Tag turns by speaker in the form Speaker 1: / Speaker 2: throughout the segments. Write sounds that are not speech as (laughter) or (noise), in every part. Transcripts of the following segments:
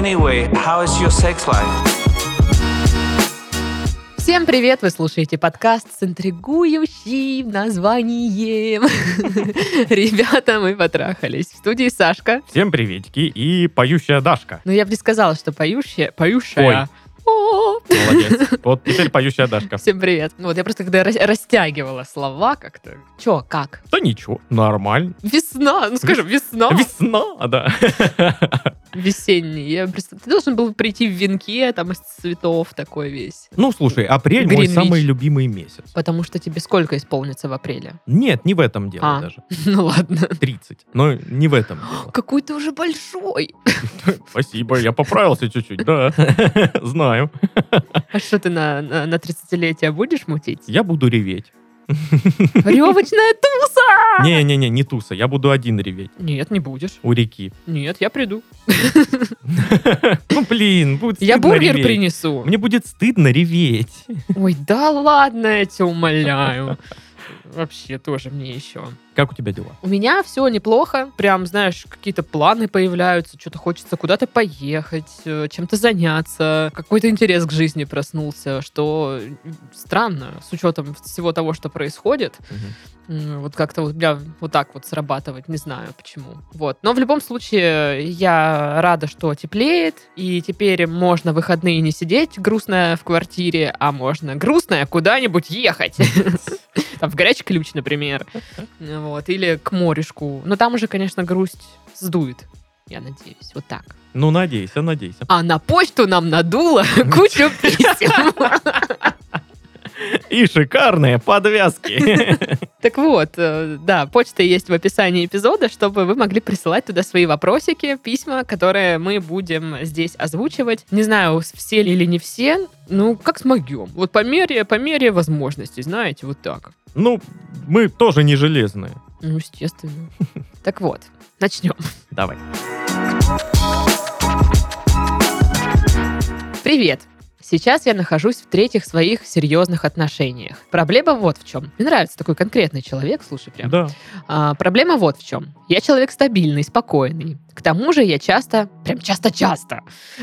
Speaker 1: Anyway, how is your sex life?
Speaker 2: Всем привет! Вы слушаете подкаст с интригующим названием. (laughs) Ребята, мы потрахались. В студии Сашка.
Speaker 3: Всем приветики и поющая Дашка.
Speaker 2: Ну, я бы не сказала, что поющая. Поющая. О!
Speaker 3: Молодец. Вот теперь поющая Дашка.
Speaker 2: Всем привет. Ну, Вот я просто когда рас- растягивала слова как-то. Чё, как?
Speaker 3: Да ничего, нормально.
Speaker 2: Весна, ну скажем, весна.
Speaker 3: Весна, да.
Speaker 2: Весенний. Я представ- Ты должен был прийти в венке, там из цветов такой весь.
Speaker 3: Ну, слушай, апрель мой самый любимый месяц.
Speaker 2: Потому что тебе сколько исполнится в апреле?
Speaker 3: Нет, не в этом дело
Speaker 2: А.
Speaker 3: даже. (laughs)
Speaker 2: Ну ладно.
Speaker 3: 30. Но не в этом дело. (gasps)
Speaker 2: Какой ты уже большой. (laughs)
Speaker 3: Спасибо, я поправился чуть-чуть, да. (laughs) Знаю.
Speaker 2: А что ты на, на, на 30-летие будешь мутить?
Speaker 3: Я буду реветь.
Speaker 2: Ревочная туса!
Speaker 3: Не-не-не, не туса, я буду один реветь
Speaker 2: Нет, не будешь.
Speaker 3: у реки.
Speaker 2: Нет, я приду.
Speaker 3: Ну, блин, будет
Speaker 2: Я
Speaker 3: стыдно
Speaker 2: бургер
Speaker 3: реветь.
Speaker 2: принесу.
Speaker 3: Мне будет стыдно реветь.
Speaker 2: Ой, да ладно, я тебя умоляю. Вообще тоже мне еще.
Speaker 3: Как у тебя дела?
Speaker 2: У меня все неплохо. Прям, знаешь, какие-то планы появляются, что-то хочется куда-то поехать, э, чем-то заняться. Какой-то интерес к жизни проснулся, что странно, с учетом всего того, что происходит. М, Вот как-то у меня вот так вот срабатывать, не знаю почему. Вот. Но в любом случае я рада, что теплеет, и теперь можно в выходные не сидеть грустная в квартире, а можно грустная куда-нибудь ехать. (laughs) Там в горячий ключ, например. (laughs) Вот. Или к морюшку. Но там уже, конечно, грусть сдует. Я надеюсь. Вот так.
Speaker 3: Ну, надейся, надейся.
Speaker 2: А на почту нам надуло (laughs) кучу писем. (laughs) (laughs)
Speaker 3: И шикарные подвязки. (laughs)
Speaker 2: Так вот, э, да, почта есть в описании эпизода, чтобы вы могли присылать туда свои вопросики, письма, которые мы будем здесь озвучивать. Не знаю, все ли или не все, ну, как смогем. Вот по мере, по мере возможностей, знаете, вот так.
Speaker 3: Ну, мы тоже не железные.
Speaker 2: Ну, естественно. (laughs) Так вот, начнем.
Speaker 3: Давай.
Speaker 2: Привет! Сейчас я нахожусь в третьих своих серьезных отношениях. Проблема вот в чем. Мне нравится такой конкретный человек, слушай, прям.
Speaker 3: Да.
Speaker 2: А, проблема вот в чем. Я человек стабильный, спокойный. К тому же я часто, прям часто-часто,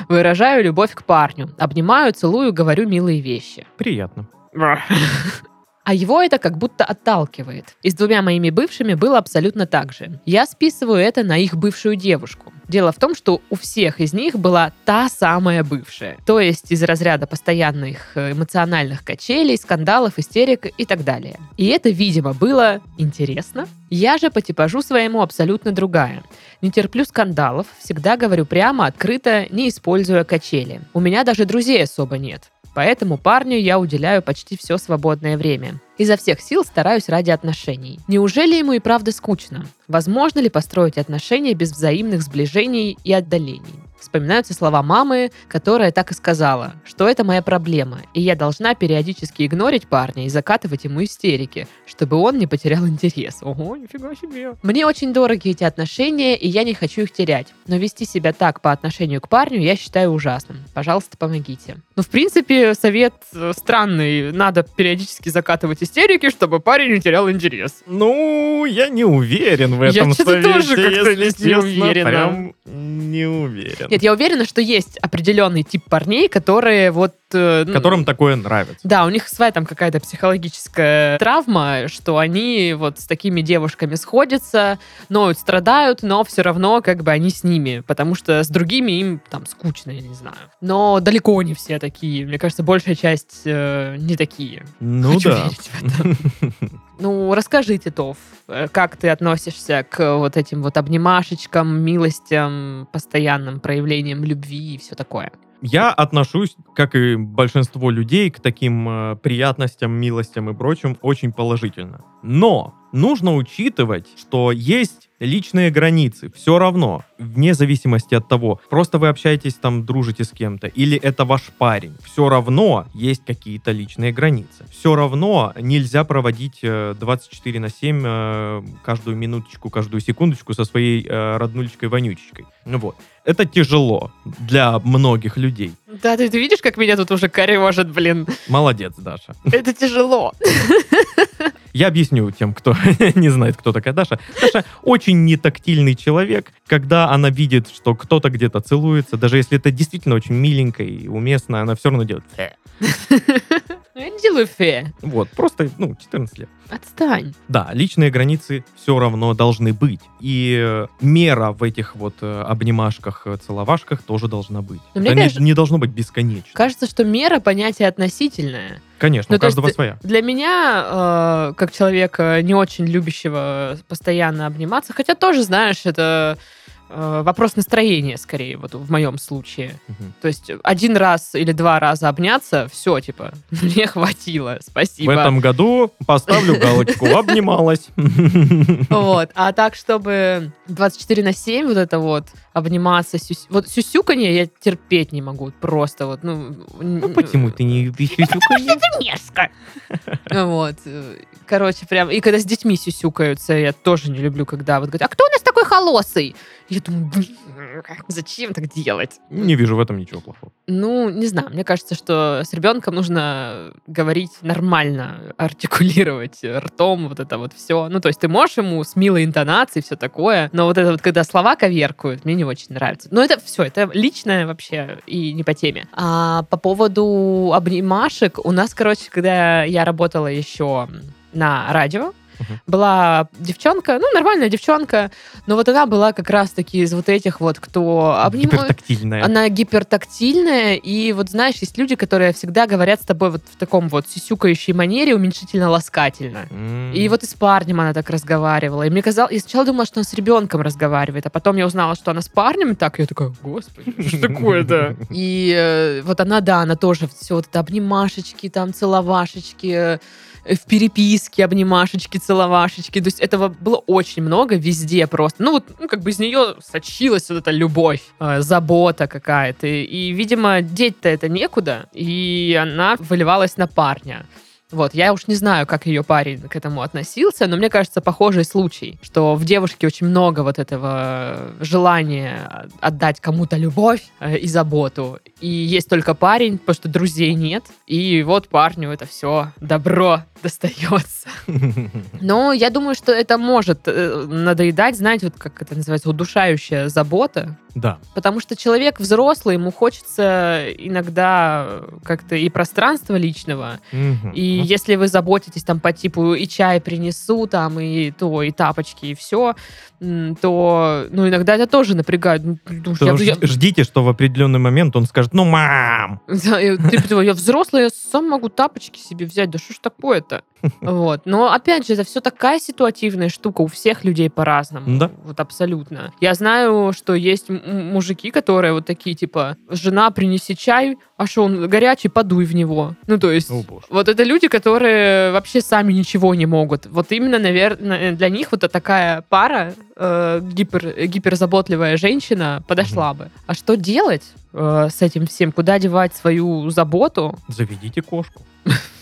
Speaker 2: выражаю любовь к парню. Обнимаю, целую, говорю милые вещи.
Speaker 3: Приятно. (laughs)
Speaker 2: А его это как будто отталкивает. И с двумя моими бывшими было абсолютно так же. Я списываю это на их бывшую девушку. Дело в том, что у всех из них была та самая бывшая. То есть из разряда постоянных э, эмоциональных качелей, скандалов, истерик и так далее. И это, видимо, было интересно. Я же по типажу своему абсолютно другая. Не терплю скандалов, всегда говорю прямо, открыто, не используя качели. У меня даже друзей особо нет. Поэтому парню я уделяю почти все свободное время. Изо всех сил стараюсь ради отношений. Неужели ему и правда скучно? Возможно ли построить отношения без взаимных сближений и отдалений? Вспоминаются слова мамы, которая так и сказала, что это моя проблема, и я должна периодически игнорить парня и закатывать ему истерики, чтобы он не потерял интерес. Ого, нифига себе. Мне очень дороги эти отношения, и я не хочу их терять. Но вести себя так по отношению к парню я считаю ужасным. Пожалуйста, помогите. Ну, в принципе, совет э, странный. Надо периодически закатывать истерики, чтобы парень не терял интерес.
Speaker 3: Ну, я не уверен в
Speaker 2: Я
Speaker 3: этом
Speaker 2: что-то
Speaker 3: совете,
Speaker 2: тоже как-то не уверена.
Speaker 3: Прям не уверен.
Speaker 2: Нет, я уверена, что есть определенный тип парней, которые вот... э, ну,
Speaker 3: Которым такое нравится.
Speaker 2: Да, у них своя там какая-то психологическая травма, что они вот с такими девушками сходятся, ноют, страдают, но все равно как бы они с ними, потому что с другими им там скучно, я не знаю. Но далеко не все такие. Мне кажется, большая часть э, не такие.
Speaker 3: Ну
Speaker 2: Хочу
Speaker 3: да. (laughs)
Speaker 2: Ну, расскажи, Титов, э, как ты относишься к вот этим вот обнимашечкам, милостям, постоянным проявлениям любви и все такое?
Speaker 3: Я отношусь, как и большинство людей, к таким э, приятностям, милостям и прочим очень положительно. Но нужно учитывать, что есть личные границы. Все равно, вне зависимости от того, просто вы общаетесь там, дружите с кем-то, или это ваш парень. Все равно есть какие-то личные границы. Все равно нельзя проводить э, 24 на 7 э, каждую минуточку, каждую секундочку со своей э, роднулечкой-вонючечкой. Ну вот. Это тяжело для многих людей.
Speaker 2: Да, ты, ты видишь, как меня тут уже корежит, блин.
Speaker 3: Молодец, Даша.
Speaker 2: Это тяжело. (laughs)
Speaker 3: Я объясню тем, кто (laughs) не знает, кто такая Даша. Даша очень нетактильный человек, когда она видит, что кто-то где-то целуется, даже если это действительно очень миленько и уместно, она все равно делает. (laughs)
Speaker 2: Ну, Я не делаю фе.
Speaker 3: Вот, просто, ну, 14 лет.
Speaker 2: Отстань.
Speaker 3: Да, личные границы все равно должны быть. И э, мера в этих вот э, обнимашках, э, целовашках тоже должна быть.
Speaker 2: Но мне
Speaker 3: Это не-
Speaker 2: кажется-
Speaker 3: не, должно быть бесконечно.
Speaker 2: Кажется, что мера понятие относительное.
Speaker 3: Конечно,
Speaker 2: Ну,
Speaker 3: у
Speaker 2: есть
Speaker 3: каждого
Speaker 2: ты-
Speaker 3: своя.
Speaker 2: Для меня, э, как человека не очень любящего постоянно обниматься, хотя тоже, знаешь, это вопрос настроения, скорее, вот в моем случае.
Speaker 3: Мгм.
Speaker 2: То есть один раз или два раза обняться, все, типа, (laughs) мне хватило, спасибо.
Speaker 3: В этом году поставлю (laughs) галочку. Обнималась.
Speaker 2: Вот. А так, чтобы 24 на 7 вот это вот обниматься, сюс... вот сюсюканье я терпеть не могу. Просто вот, ну...
Speaker 3: Ну почему ты не любишь сюсюканье?
Speaker 2: Это мерзко. Вот. э, Короче, прям... И когда с детьми сюсюкаются, я тоже не люблю, когда вот говорят, а кто у нас такой холосый? Я думаю, «Блин, зачем так делать?
Speaker 3: Не вижу в этом ничего плохого.
Speaker 2: Ну, не знаю, мне кажется, что с ребенком нужно говорить нормально, артикулировать ртом, вот это вот все. Ну, то есть ты можешь ему с милой интонацией, все такое, но вот это вот, когда слова коверкуют, мне не очень нравится. Но это все, это личное вообще и не по теме. А по поводу обнимашек, у нас, короче, когда я работала еще на радио, Была девчонка, ну, нормальная девчонка, но вот она была как раз-таки из вот этих вот, кто обнимает...
Speaker 3: Гипертактильная.
Speaker 2: Она гипертактильная, и вот знаешь, есть люди, которые всегда говорят с тобой вот в таком вот сисюкающей манере, уменьшительно-ласкательно.
Speaker 3: М.
Speaker 2: И вот и с парнем она так разговаривала. И мне казалось, я сначала думала, что она с ребенком разговаривает, а потом я узнала, что она с парнем, и так я такая, господи, что такое-то? И э, вот она, да, она тоже все вот это обнимашечки, там целовашечки, в переписке обнимашечки, целовашечки. То есть этого было очень много везде просто. Ну вот, ну, как бы из нее сочилась вот эта любовь, э, забота какая-то. И, видимо, деть-то это некуда, и она выливалась на парня. Вот, я уж не знаю, как ее парень к этому относился, но мне кажется, похожий случай, что в девушке очень много вот этого желания отдать кому-то любовь э, и заботу. И есть только парень, потому что друзей нет. И вот парню это все добро (laughs) достается. (laughs) Но я думаю, что это может э, надоедать, знаете, вот как это называется, удушающая забота.
Speaker 3: Да.
Speaker 2: Потому что человек взрослый, ему хочется иногда как-то и пространства личного, и если вы заботитесь там по типу и чай принесу, там и то, и тапочки, и все, то, ну, иногда это тоже напрягает. Ну, я- я-
Speaker 3: Ждите, что в определенный момент он скажет, ну, мам! (laughs)
Speaker 2: И ты думаешь, я взрослый, я сам могу тапочки себе взять, да что ж такое-то? (laughs) Вот. Но, опять же, это все такая ситуативная штука, у всех людей по-разному.
Speaker 3: Да.
Speaker 2: Вот абсолютно. Я знаю, что есть мужики, которые вот такие, типа, жена, принеси чай, а что он горячий, подуй в него. Ну, то есть...
Speaker 3: О.
Speaker 2: Вот это люди, которые вообще сами ничего не могут. Вот именно, наверное, для них вот такая пара, э, гипер, гиперзаботливая женщина, подошла бы. А что делать э, с этим всем? Куда девать свою заботу?
Speaker 3: Заведите кошку. (laughs)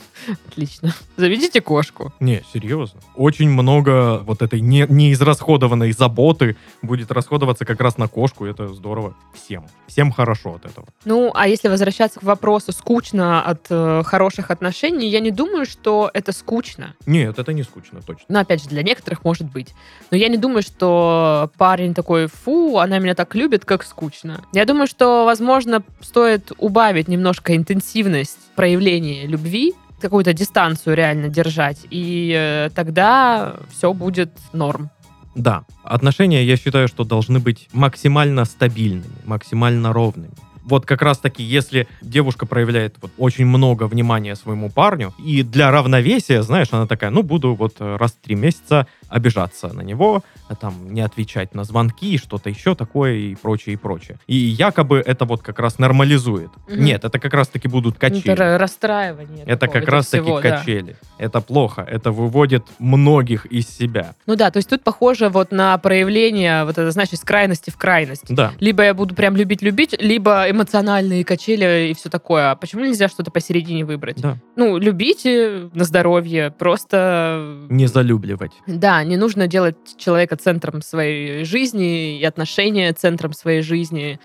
Speaker 2: Отлично. Заведите кошку.
Speaker 3: Не, серьезно. Очень много вот этой не, неизрасходованной заботы будет расходоваться как раз на кошку. Это здорово. Всем. Всем хорошо от этого.
Speaker 2: Ну, а если возвращаться к вопросу, скучно от э, хороших отношений, я не думаю, что это скучно.
Speaker 3: Нет, это не скучно, точно.
Speaker 2: Ну, опять же, для некоторых может быть. Но я не думаю, что парень такой, фу, она меня так любит, как скучно. Я думаю, что, возможно, стоит убавить немножко интенсивность проявления любви, какую-то дистанцию реально держать, и э, тогда все будет норм.
Speaker 3: Да, отношения, я считаю, что должны быть максимально стабильными, максимально ровными. Вот как раз таки, если девушка проявляет вот очень много внимания своему парню, и для равновесия, знаешь, она такая, ну, буду вот э, раз в три месяца обижаться на него, там не отвечать на звонки, что-то еще такое и прочее, и прочее. И якобы это вот как раз нормализует.
Speaker 2: Мгм.
Speaker 3: Нет, это как раз таки будут качели.
Speaker 2: Это ра- расстраивание.
Speaker 3: Это
Speaker 2: такого,
Speaker 3: как раз таки
Speaker 2: всего, да.
Speaker 3: качели. Это плохо. Это выводит многих из себя.
Speaker 2: Ну да, то есть тут похоже вот на проявление, вот это, знаешь, из крайности в крайность.
Speaker 3: Да.
Speaker 2: Либо я буду прям любить-любить, либо эмоциональные качели и все такое. А почему нельзя что-то посередине выбрать?
Speaker 3: Да.
Speaker 2: Ну, любите на здоровье, просто...
Speaker 3: Не залюбливать.
Speaker 2: Да, не нужно делать человека центром своей жизни и отношения центром своей жизни.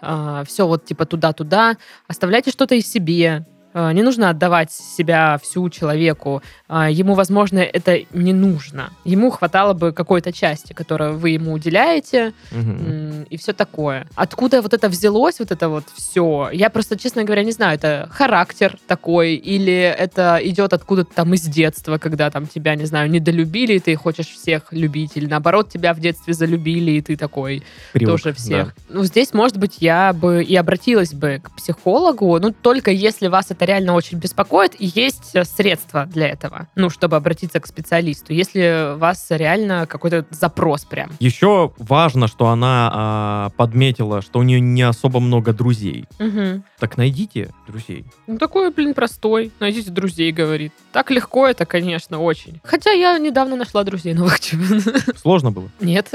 Speaker 2: все вот типа туда-туда. Оставляйте что-то и себе. Э, Не нужно отдавать себя всю человеку. Э, Ему, возможно, это не нужно. Ему хватало бы какой-то части, которую вы ему уделяете, м, и все такое. Откуда вот это взялось, вот это вот все? Я просто, честно говоря, не знаю, это характер такой, или это идет откуда-то там из детства, когда там тебя, не знаю, недолюбили, и ты хочешь всех любить, или наоборот, тебя в детстве залюбили, и ты такой
Speaker 3: Привык,
Speaker 2: тоже всех. Ну, здесь, может быть, я бы и обратилась бы к психологу, ну, только если вас это реально очень беспокоит, и есть э, средства для этого, ну, чтобы обратиться к специалисту, если у вас реально какой-то запрос прям.
Speaker 3: Еще важно, что она а, подметила, что у нее не особо много друзей.
Speaker 2: Мгм.
Speaker 3: Так найдите друзей.
Speaker 2: Ну, такой, блин, простой. Найдите друзей, говорит. Так легко это, конечно, очень. Хотя я недавно нашла друзей новых.
Speaker 3: Сложно было.
Speaker 2: Нет.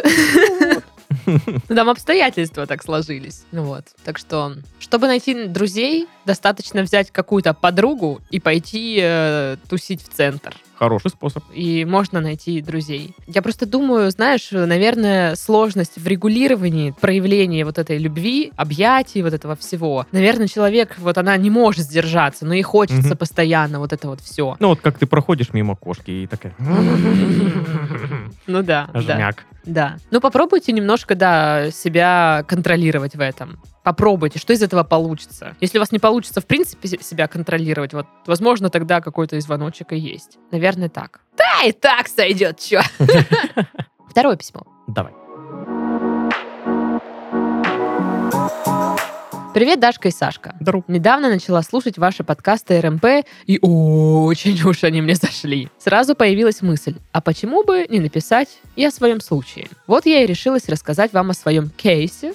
Speaker 2: Ну, Там обстоятельства так сложились. Вот. Так что, чтобы найти друзей, достаточно взять какую-то подругу и пойти э, тусить в центр.
Speaker 3: Хороший способ.
Speaker 2: И можно найти друзей. Я просто думаю, знаешь, наверное, сложность в регулировании проявления вот этой любви, объятий, вот этого всего. Наверное, человек, вот она не может сдержаться, но ей хочется
Speaker 3: Мгм.
Speaker 2: постоянно вот это вот все.
Speaker 3: Ну вот как ты проходишь мимо кошки и такая...
Speaker 2: Ну да.
Speaker 3: Жмяк.
Speaker 2: Да. Ну, попробуйте немножко, да, себя контролировать в этом. Попробуйте, что из этого получится. Если у вас не получится, в принципе, се- себя контролировать, вот, возможно, тогда какой-то звоночек и есть. Наверное, так. Да, и так сойдет, чё. (laughs) Второе письмо.
Speaker 3: Давай.
Speaker 2: Привет, Дашка и Сашка.
Speaker 3: Здорово.
Speaker 2: Недавно начала слушать ваши подкасты РМП, и очень уж они мне зашли. Сразу появилась мысль, а почему бы не написать и о своем случае? Вот я и решилась рассказать вам о своем кейсе,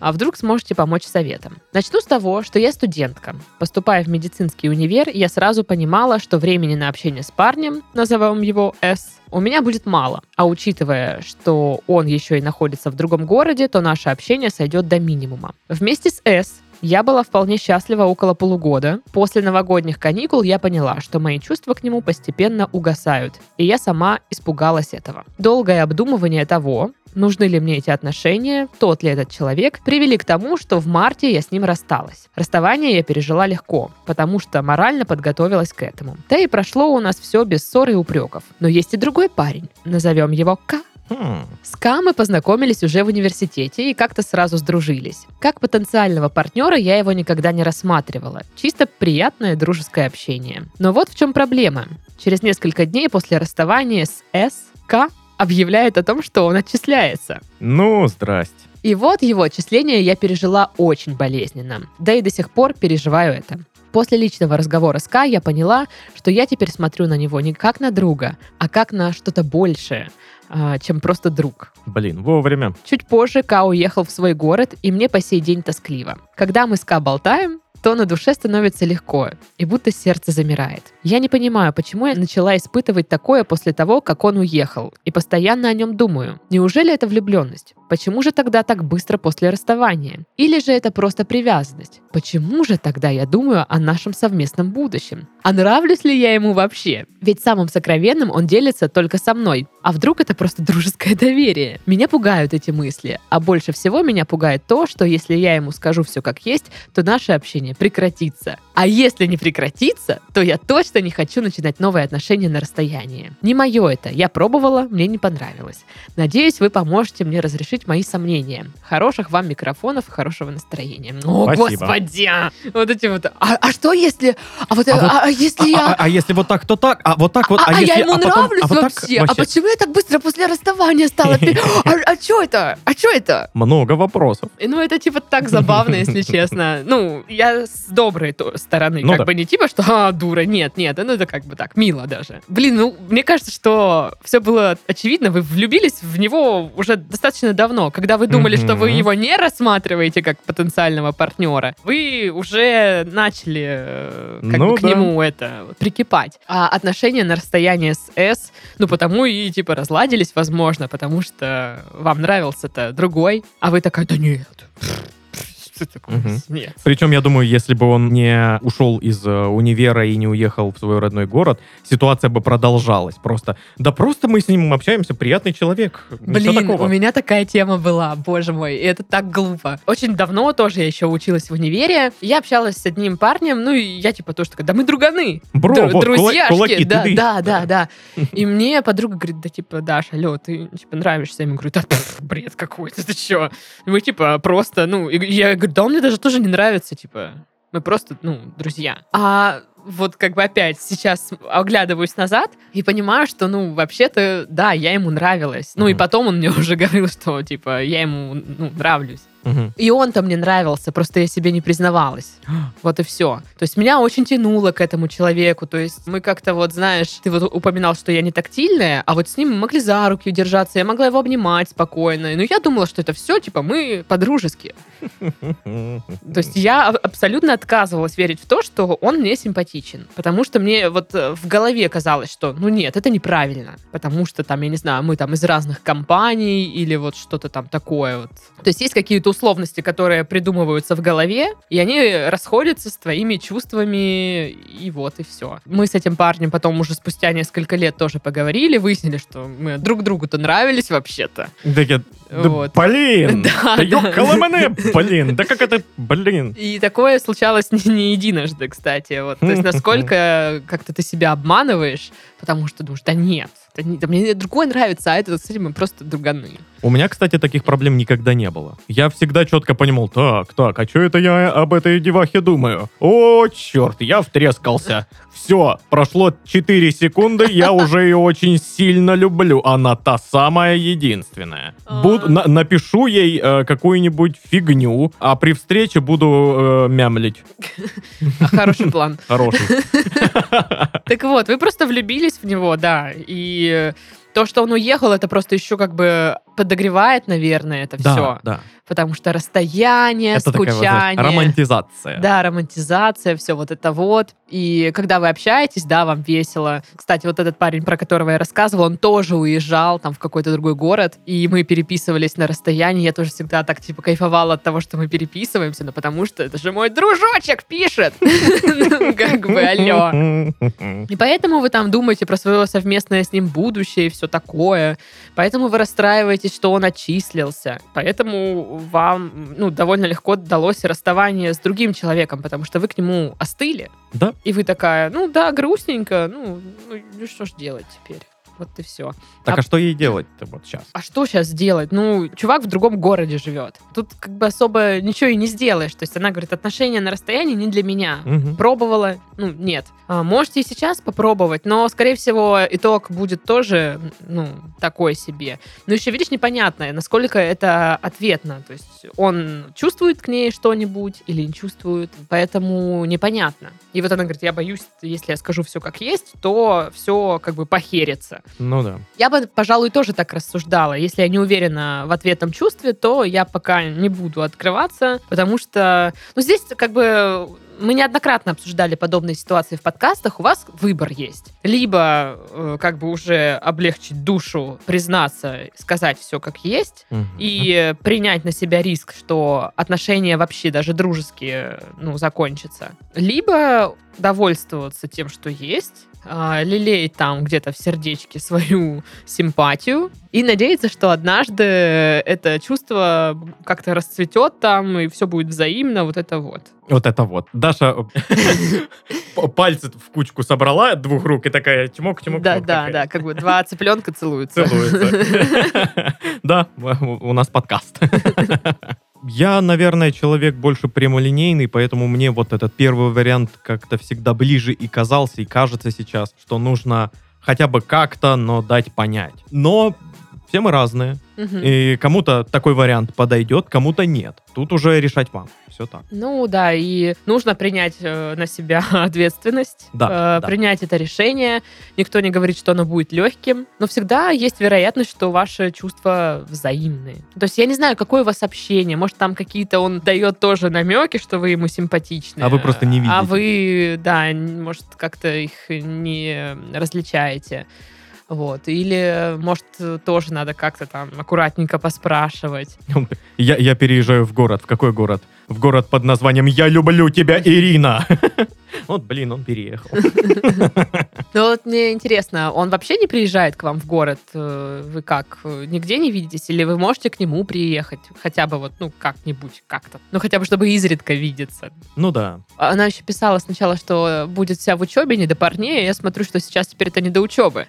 Speaker 2: а вдруг сможете помочь советом. Начну с того, что я студентка. Поступая в медицинский универ, я сразу понимала, что времени на общение с парнем, назовем его С, у меня будет мало. А учитывая, что он еще и находится в другом городе, то наше общение сойдет до минимума. Вместе с С я была вполне счастлива около полугода. После новогодних каникул я поняла, что мои чувства к нему постепенно угасают, и я сама испугалась этого. Долгое обдумывание того, нужны ли мне эти отношения, тот ли этот человек, привели к тому, что в марте я с ним рассталась. Расставание я пережила легко, потому что морально подготовилась к этому. Да и прошло у нас все без ссор и упреков. Но есть и другой парень, назовем его К.
Speaker 3: Хм.
Speaker 2: С Ка мы познакомились уже в университете и как-то сразу сдружились. Как потенциального партнера я его никогда не рассматривала. Чисто приятное дружеское общение. Но вот в чем проблема. Через несколько дней после расставания с С, К объявляет о том, что он отчисляется.
Speaker 3: Ну, здрасте.
Speaker 2: И вот его отчисление я пережила очень болезненно. Да и до сих пор переживаю это. После личного разговора с Ка я поняла, что я теперь смотрю на него не как на друга, а как на что-то большее, а, чем просто друг.
Speaker 3: Блин, вовремя.
Speaker 2: Чуть позже Ка уехал в свой город, и мне по сей день тоскливо. Когда мы с Ка болтаем, то на душе становится легко, и будто сердце замирает. Я не понимаю, почему я начала испытывать такое после того, как он уехал, и постоянно о нем думаю. Неужели это влюбленность? Почему же тогда так быстро после расставания? Или же это просто привязанность? Почему же тогда я думаю о нашем совместном будущем? А нравлюсь ли я ему вообще? Ведь самым сокровенным он делится только со мной. А вдруг это просто дружеское доверие? Меня пугают эти мысли. А больше всего меня пугает то, что если я ему скажу все как есть, то наше общение прекратится. А если не прекратится, то я точно не хочу начинать новые отношения на расстоянии. Не мое это. Я пробовала, мне не понравилось. Надеюсь, вы поможете мне разрешить мои сомнения. Хороших вам микрофонов и хорошего настроения. О,
Speaker 3: Спасибо.
Speaker 2: господи! Вот эти вот. А, а что если... А вот,
Speaker 3: А
Speaker 2: а,
Speaker 3: вот-
Speaker 2: а если
Speaker 3: А,
Speaker 2: я...
Speaker 3: а- а если вот так, то так, а вот так вот,
Speaker 2: а, а
Speaker 3: если,
Speaker 2: я ему
Speaker 3: а потом-
Speaker 2: нравлюсь
Speaker 3: а вот так
Speaker 2: вообще. А
Speaker 3: вообще.
Speaker 2: почему я так быстро после расставания стала? А, а что это? А что это?
Speaker 3: Много вопросов.
Speaker 2: Ну, это типа так забавно, если честно. Ну, я с доброй стороны.
Speaker 3: Ну
Speaker 2: как
Speaker 3: да.
Speaker 2: бы не типа, что а, дура. Нет, нет, ну это как бы так, мило даже. Блин, ну, мне кажется, что все было очевидно. Вы влюбились в него уже достаточно давно. Когда вы думали, что вы его не рассматриваете как потенциального партнера, вы уже начали э, как
Speaker 3: Ну
Speaker 2: бы к
Speaker 3: да.
Speaker 2: нему это прикипать. А отношения на расстоянии с С, ну, потому и типа разладились, возможно, потому что вам нравился-то другой, а вы такая, да нет, Что такое?
Speaker 3: Мгм.
Speaker 2: Нет.
Speaker 3: Причем, я думаю, если бы он не ушел из э, универа и не уехал в свой родной город, ситуация бы продолжалась. Просто, да просто мы с ним общаемся, приятный человек.
Speaker 2: Блин, у меня такая тема была, боже мой, и это так глупо. Очень давно тоже я еще училась в универе. Я общалась с одним парнем, ну и я типа тоже такая, да мы друганы.
Speaker 3: Бро,
Speaker 2: Дру-
Speaker 3: вот,
Speaker 2: друзьяшки,
Speaker 3: кулаки,
Speaker 2: да,
Speaker 3: тыды.
Speaker 2: да, да, да. (laughs) И мне подруга говорит, да типа, Даша, алло, ты типа нравишься. Я ему говорю, да пф, (laughs) бред какой-то, ты чё? Мы типа просто, ну, я говорю, да он мне даже тоже не нравится, типа, мы просто, ну, друзья. А вот как бы опять сейчас оглядываюсь назад и понимаю, что, ну, вообще-то, да, я ему нравилась. Ну, и
Speaker 3: Мгм.
Speaker 2: потом он мне (laughs) уже говорил, что, типа, я ему, ну, нравлюсь.
Speaker 3: Мгм.
Speaker 2: И он-то мне нравился, просто я себе не признавалась. (gasps) Вот и все. То есть меня очень тянуло к этому человеку. То есть мы как-то вот, знаешь, ты вот упоминал, что я не тактильная, а вот с ним мы могли за руки держаться, я могла его обнимать спокойно. Но я думала, что это все, типа, мы по-дружески. (laughs) То есть я абсолютно отказывалась верить в то, что он мне симпатичен. Потому что мне вот э, в голове казалось, что, ну нет, это неправильно. Потому что там, я не знаю, мы там из разных компаний или вот что-то там такое вот. То есть есть какие-то условности, которые придумываются в голове, и они расходятся с твоими чувствами, и вот, и все. Мы с этим парнем потом уже спустя несколько лет тоже поговорили, выяснили, что мы друг другу-то нравились вообще-то.
Speaker 3: Да я- да
Speaker 2: Вот.
Speaker 3: блин! (laughs)
Speaker 2: Да,
Speaker 3: Да
Speaker 2: да.
Speaker 3: ёкало мене, блин! Да как это, блин!
Speaker 2: И такое случалось не, не единожды, кстати. Вот. То есть (laughs) насколько (laughs) как-то ты себя обманываешь, потому что думаешь, да нет, да, не- да мне другой нравится, а это с этим мы просто друганы.
Speaker 3: У меня, кстати, таких проблем никогда не было. Я всегда четко понимал, так, так, а что это я об этой девахе думаю? О, черт, я втрескался. Все, прошло 4 секунды, я (laughs) уже ее очень сильно люблю. Она та самая единственная. Буд- на- напишу ей э, какую-нибудь фигню, а при встрече буду э, мямлить.
Speaker 2: А (laughs) Хороший план.
Speaker 3: Хороший. (laughs)
Speaker 2: Так вот, вы просто влюбились в него, да. И то, что он уехал, это просто еще как бы подогревает, наверное, это
Speaker 3: Да,
Speaker 2: все.
Speaker 3: да.
Speaker 2: Потому что расстояние,
Speaker 3: Это такая, вот, знаешь,
Speaker 2: скучание.
Speaker 3: романтизация.
Speaker 2: Да, романтизация, все вот это вот. И когда вы общаетесь, да, вам весело. Кстати, вот этот парень, про которого я рассказывала, он тоже уезжал там в какой-то другой город, и мы переписывались на расстоянии. Я тоже всегда так, типа, кайфовала от того, что мы переписываемся, ну, потому что это же мой дружочек пишет. (laughs) Ну, Как бы, алло. И поэтому вы там думаете про свое совместное с ним будущее и все такое. Поэтому вы расстраиваетесь, что он отчислился. Поэтому вам ну, довольно легко далось расставание с другим человеком, потому что вы к нему остыли.
Speaker 3: Да.
Speaker 2: И вы такая, ну да, грустненько, ну, ну, ну что ж делать теперь? Вот и все.
Speaker 3: Так
Speaker 2: А-
Speaker 3: а что ей делать-то вот сейчас?
Speaker 2: А что сейчас делать? Ну, чувак в другом городе живет. Тут как бы особо ничего и не сделаешь. То есть она говорит, отношения на расстоянии не для меня.
Speaker 3: Мгм.
Speaker 2: Пробовала? Ну, нет. А, можете и сейчас попробовать, но, скорее всего, итог будет тоже, ну, такой себе. Но еще, видишь, непонятно, насколько это ответно. То есть он чувствует к ней что-нибудь или не чувствует, поэтому непонятно. И вот она говорит, я боюсь, если я скажу все как есть, то все как бы похерится.
Speaker 3: Ну да.
Speaker 2: Я бы, пожалуй, тоже так рассуждала. Если я не уверена в ответном чувстве, то я пока не буду открываться, потому что, ну, здесь как бы мы неоднократно обсуждали подобные ситуации в подкастах. У вас выбор есть. Либо э, как бы уже облегчить душу, признаться, сказать все как есть,
Speaker 3: Мгм.
Speaker 2: и принять на себя риск, что отношения вообще даже дружеские, ну, закончатся. Либо довольствоваться тем, что есть, а, лелеять там где-то в сердечке свою симпатию и надеяться, что однажды это чувство как-то расцветет там, и все будет взаимно, вот это вот.
Speaker 3: Вот это вот. Даша (laughs) пальцы в кучку собрала двух рук и такая чмок, чмок,
Speaker 2: да, да, да, как бы два цыпленка целуются.
Speaker 3: Целуется. (laughs) (laughs) Да, у нас подкаст. Я, наверное, человек больше прямолинейный, поэтому мне вот этот первый вариант как-то всегда ближе и казался, и кажется сейчас, что нужно хотя бы как-то, но дать понять. Но все мы разные,
Speaker 2: Мгм.
Speaker 3: и кому-то такой вариант подойдет, кому-то нет. Тут уже решать вам. Все так.
Speaker 2: Ну да, и нужно принять э, на себя (laughs) ответственность,
Speaker 3: Да,
Speaker 2: э,
Speaker 3: да.
Speaker 2: принять это решение. Никто не говорит, что оно будет легким, но всегда есть вероятность, что ваши чувства взаимные. То есть я не знаю, какое у вас общение. Может, там какие-то он дает тоже намеки, что вы ему симпатичны.
Speaker 3: А вы просто не
Speaker 2: А
Speaker 3: видите.
Speaker 2: вы, да, может, как-то их не различаете. Вот. Или, может, тоже надо как-то там аккуратненько поспрашивать. (laughs)
Speaker 3: Я, я переезжаю в город. В какой город? В город под названием «Я люблю тебя, Ирина». (laughs) Вот, блин, он переехал. (laughs)
Speaker 2: Ну вот мне интересно, он вообще не приезжает к вам в город? Э, Вы как, э, нигде не видитесь? Или вы можете к нему приехать? Хотя бы вот, ну, как-нибудь, как-то. Ну, хотя бы, чтобы изредка видеться.
Speaker 3: Ну да.
Speaker 2: Она еще писала сначала, что будет вся в учебе, не до парней. а Я смотрю, что сейчас теперь это не до учебы.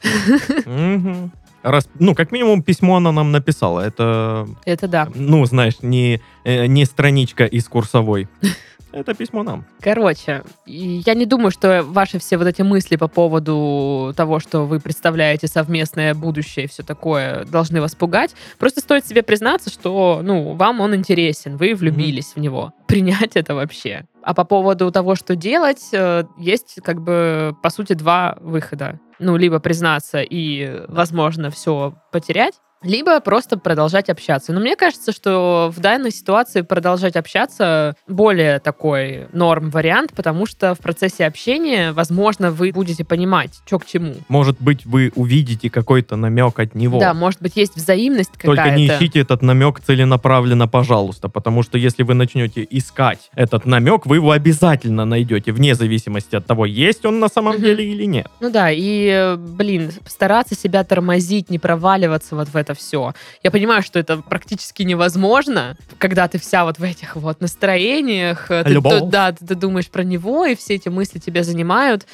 Speaker 3: Раз, ну, как минимум, письмо она нам написала. Это,
Speaker 2: Это да.
Speaker 3: ну, знаешь, не, э, не страничка из курсовой. (laughs) Это письмо нам.
Speaker 2: Короче, я не думаю, что ваши все вот эти мысли по поводу того, что вы представляете совместное будущее и все такое, должны вас пугать. Просто стоит себе признаться, что, ну, вам он интересен, вы влюбились в него. (laughs) Принять это вообще. А по поводу того, что делать, э, есть как бы, по сути, два выхода. Ну, либо признаться и, возможно, все потерять, либо просто продолжать общаться. Но мне кажется, что в данной ситуации продолжать общаться более такой норм вариант, потому что в процессе общения, возможно, вы будете понимать, что к чему.
Speaker 3: Может быть, вы увидите какой-то намек от него.
Speaker 2: Да, может быть, есть взаимность какая-то.
Speaker 3: Только не ищите этот намек целенаправленно, пожалуйста, потому что если вы начнете искать этот намек, вы его обязательно найдете, вне зависимости от того, есть он на самом
Speaker 2: Мгм.
Speaker 3: деле или нет.
Speaker 2: Ну да, и, блин, стараться себя тормозить, не проваливаться вот в это все. Я понимаю, что это практически невозможно, когда ты вся вот в этих вот настроениях, э, ты, да, ты, ты думаешь про него, и все эти мысли тебя занимают.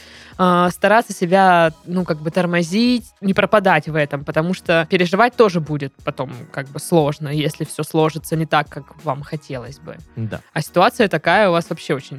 Speaker 2: А, стараться себя, ну, как бы тормозить, не пропадать в этом, потому что переживать тоже будет потом как бы сложно, если все сложится не так, как вам хотелось бы.
Speaker 3: Да.
Speaker 2: А ситуация такая у вас вообще очень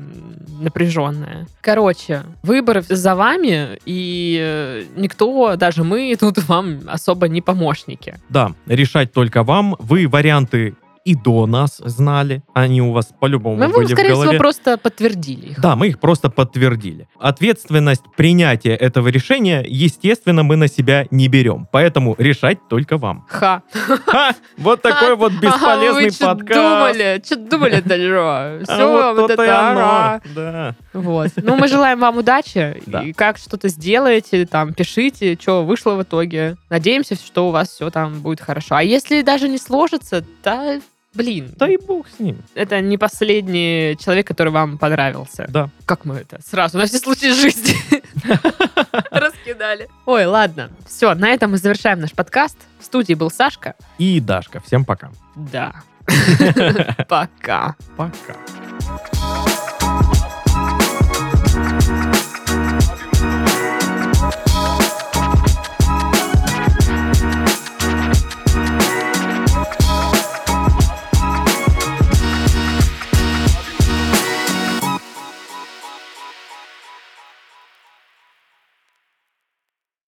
Speaker 2: напряженная. Короче, выбор за вами, и э, никто, даже мы, (laughs) тут вам особо не помощники.
Speaker 3: Да, решать только вам. Вы варианты и до нас знали, они у вас по-любому
Speaker 2: Мы
Speaker 3: были
Speaker 2: вам,
Speaker 3: в
Speaker 2: скорее
Speaker 3: голове.
Speaker 2: всего, просто подтвердили их.
Speaker 3: Да, мы их просто подтвердили. Ответственность принятия этого решения, естественно, мы на себя не берем. Поэтому решать только вам.
Speaker 2: Ха.
Speaker 3: Ха! Вот такой вот бесполезный
Speaker 2: вы что
Speaker 3: подкаст.
Speaker 2: думали? Что думали дальше?
Speaker 3: А
Speaker 2: Все,
Speaker 3: вот
Speaker 2: вот
Speaker 3: и
Speaker 2: это
Speaker 3: оно. Да.
Speaker 2: Вот. Ну, мы желаем вам удачи.
Speaker 3: Да.
Speaker 2: И как что-то сделаете, там, пишите, что вышло в итоге. Надеемся, что у вас все там будет хорошо. А если даже не сложится, да, блин,
Speaker 3: Да и бог с ним.
Speaker 2: это не последний человек, который вам понравился.
Speaker 3: Да.
Speaker 2: Как мы это сразу на все случаи жизни (laughs) раскидали. Ой, ладно. Все, на этом мы завершаем наш подкаст. В студии был Сашка.
Speaker 3: И Дашка. Всем пока.
Speaker 2: Да. (laughs) Пока.
Speaker 3: Пока.